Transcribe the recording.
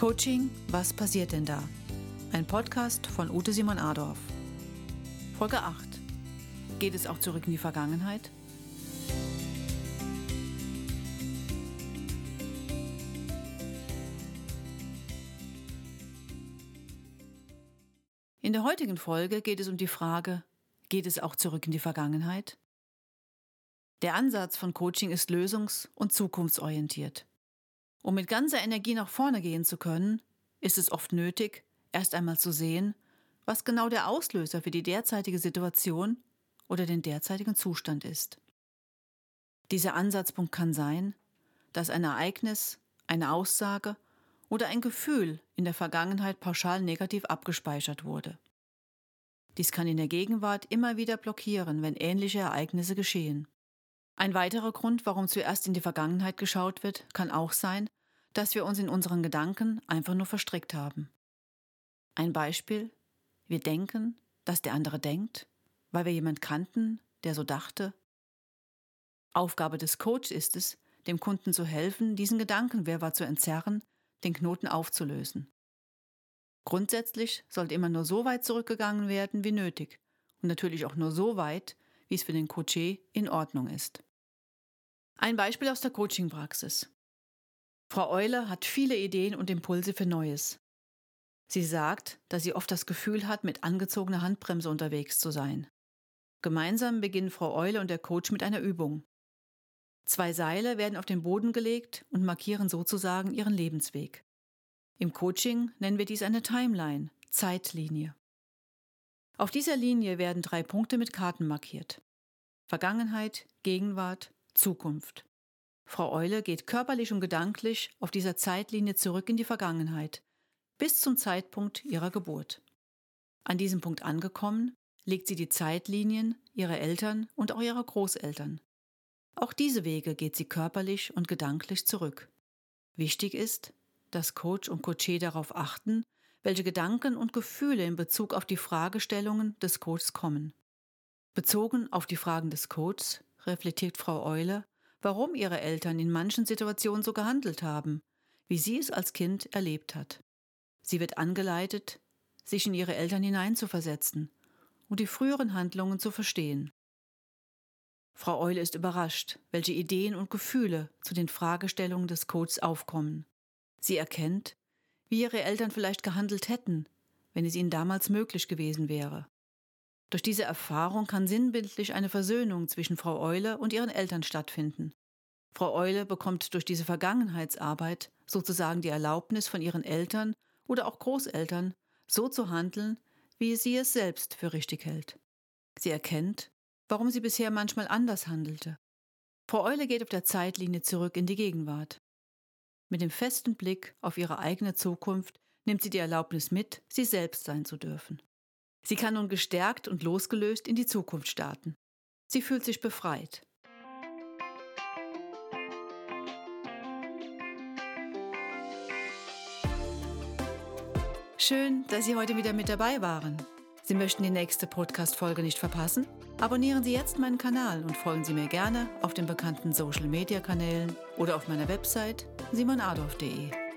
Coaching, was passiert denn da? Ein Podcast von Ute Simon Adorf. Folge 8. Geht es auch zurück in die Vergangenheit? In der heutigen Folge geht es um die Frage, geht es auch zurück in die Vergangenheit? Der Ansatz von Coaching ist lösungs- und zukunftsorientiert. Um mit ganzer Energie nach vorne gehen zu können, ist es oft nötig, erst einmal zu sehen, was genau der Auslöser für die derzeitige Situation oder den derzeitigen Zustand ist. Dieser Ansatzpunkt kann sein, dass ein Ereignis, eine Aussage oder ein Gefühl in der Vergangenheit pauschal negativ abgespeichert wurde. Dies kann in der Gegenwart immer wieder blockieren, wenn ähnliche Ereignisse geschehen. Ein weiterer Grund, warum zuerst in die Vergangenheit geschaut wird, kann auch sein, dass wir uns in unseren Gedanken einfach nur verstrickt haben. Ein Beispiel, wir denken, dass der andere denkt, weil wir jemand kannten, der so dachte. Aufgabe des Coaches ist es, dem Kunden zu helfen, diesen Gedankenwirrwarr zu entzerren, den Knoten aufzulösen. Grundsätzlich sollte immer nur so weit zurückgegangen werden wie nötig und natürlich auch nur so weit, wie es für den Coaché in Ordnung ist. Ein Beispiel aus der Coaching-Praxis. Frau Eule hat viele Ideen und Impulse für Neues. Sie sagt, dass sie oft das Gefühl hat, mit angezogener Handbremse unterwegs zu sein. Gemeinsam beginnen Frau Eule und der Coach mit einer Übung. Zwei Seile werden auf den Boden gelegt und markieren sozusagen ihren Lebensweg. Im Coaching nennen wir dies eine Timeline, Zeitlinie. Auf dieser Linie werden drei Punkte mit Karten markiert. Vergangenheit, Gegenwart, Zukunft. Frau Eule geht körperlich und gedanklich auf dieser Zeitlinie zurück in die Vergangenheit, bis zum Zeitpunkt ihrer Geburt. An diesem Punkt angekommen, legt sie die Zeitlinien ihrer Eltern und auch ihrer Großeltern. Auch diese Wege geht sie körperlich und gedanklich zurück. Wichtig ist, dass Coach und Coachee darauf achten, welche Gedanken und Gefühle in Bezug auf die Fragestellungen des Coaches kommen. Bezogen auf die Fragen des Coaches reflektiert Frau Eule, warum ihre Eltern in manchen Situationen so gehandelt haben, wie sie es als Kind erlebt hat. Sie wird angeleitet, sich in ihre Eltern hineinzuversetzen und die früheren Handlungen zu verstehen. Frau Eule ist überrascht, welche Ideen und Gefühle zu den Fragestellungen des Codes aufkommen. Sie erkennt, wie ihre Eltern vielleicht gehandelt hätten, wenn es ihnen damals möglich gewesen wäre. Durch diese Erfahrung kann sinnbildlich eine Versöhnung zwischen Frau Eule und ihren Eltern stattfinden. Frau Eule bekommt durch diese Vergangenheitsarbeit sozusagen die Erlaubnis von ihren Eltern oder auch Großeltern, so zu handeln, wie sie es selbst für richtig hält. Sie erkennt, warum sie bisher manchmal anders handelte. Frau Eule geht auf der Zeitlinie zurück in die Gegenwart. Mit dem festen Blick auf ihre eigene Zukunft nimmt sie die Erlaubnis mit, sie selbst sein zu dürfen. Sie kann nun gestärkt und losgelöst in die Zukunft starten. Sie fühlt sich befreit. Schön, dass Sie heute wieder mit dabei waren. Sie möchten die nächste Podcast-Folge nicht verpassen? Abonnieren Sie jetzt meinen Kanal und folgen Sie mir gerne auf den bekannten Social-Media-Kanälen oder auf meiner Website simonadolf.de.